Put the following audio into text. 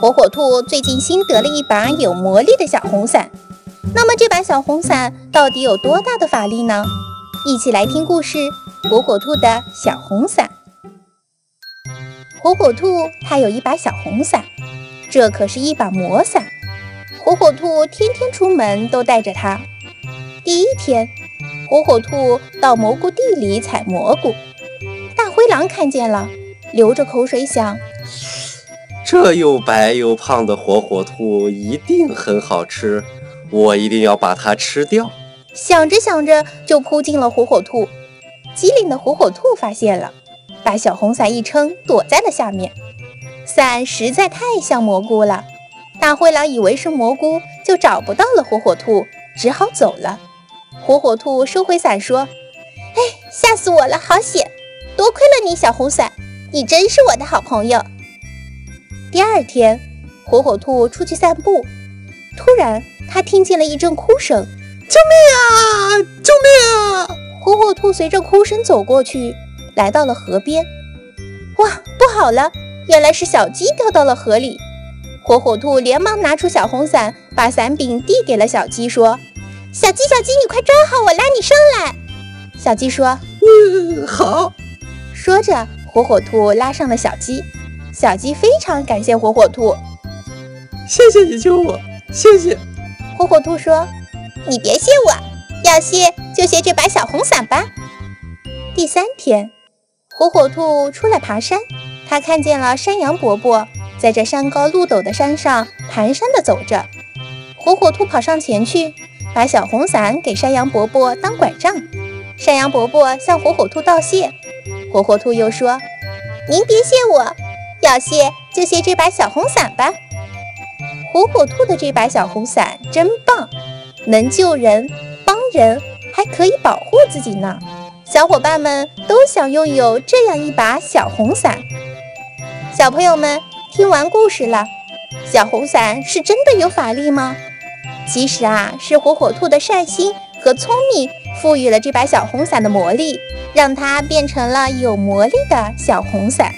火火兔最近新得了一把有魔力的小红伞。那么这把小红伞到底有多大的法力呢？一起来听故事《火火兔的小红伞》。火火兔它有一把小红伞，这可是一把魔伞。火火兔天天出门都带着它。第一天，火火兔到蘑菇地里采蘑菇，大灰狼看见了，流着口水想。这又白又胖的火火兔一定很好吃，我一定要把它吃掉。想着想着，就扑进了火火兔。机灵的火火兔发现了，把小红伞一撑，躲在了下面。伞实在太像蘑菇了，大灰狼以为是蘑菇，就找不到了火火兔，只好走了。火火兔收回伞说：“哎，吓死我了，好险！多亏了你，小红伞，你真是我的好朋友。”第二天，火火兔出去散步，突然他听见了一阵哭声：“救命啊！救命啊！”火火兔随着哭声走过去，来到了河边。哇，不好了！原来是小鸡掉到了河里。火火兔连忙拿出小红伞，把伞柄递给了小鸡，说：“小鸡，小鸡，你快抓好我，拉你上来。”小鸡说：“嗯，好。”说着，火火兔拉上了小鸡。小鸡非常感谢火火兔，谢谢你救我，谢谢。火火兔说：“你别谢我，要谢就谢这把小红伞吧。”第三天，火火兔出来爬山，他看见了山羊伯伯在这山高路陡的山上蹒跚地走着。火火兔跑上前去，把小红伞给山羊伯伯当拐杖。山羊伯伯向火火兔道谢，火火兔又说：“您别谢我。”要谢就谢这把小红伞吧。火火兔的这把小红伞真棒，能救人、帮人，还可以保护自己呢。小伙伴们都想拥有这样一把小红伞。小朋友们听完故事了，小红伞是真的有法力吗？其实啊，是火火兔的善心和聪明赋予了这把小红伞的魔力，让它变成了有魔力的小红伞。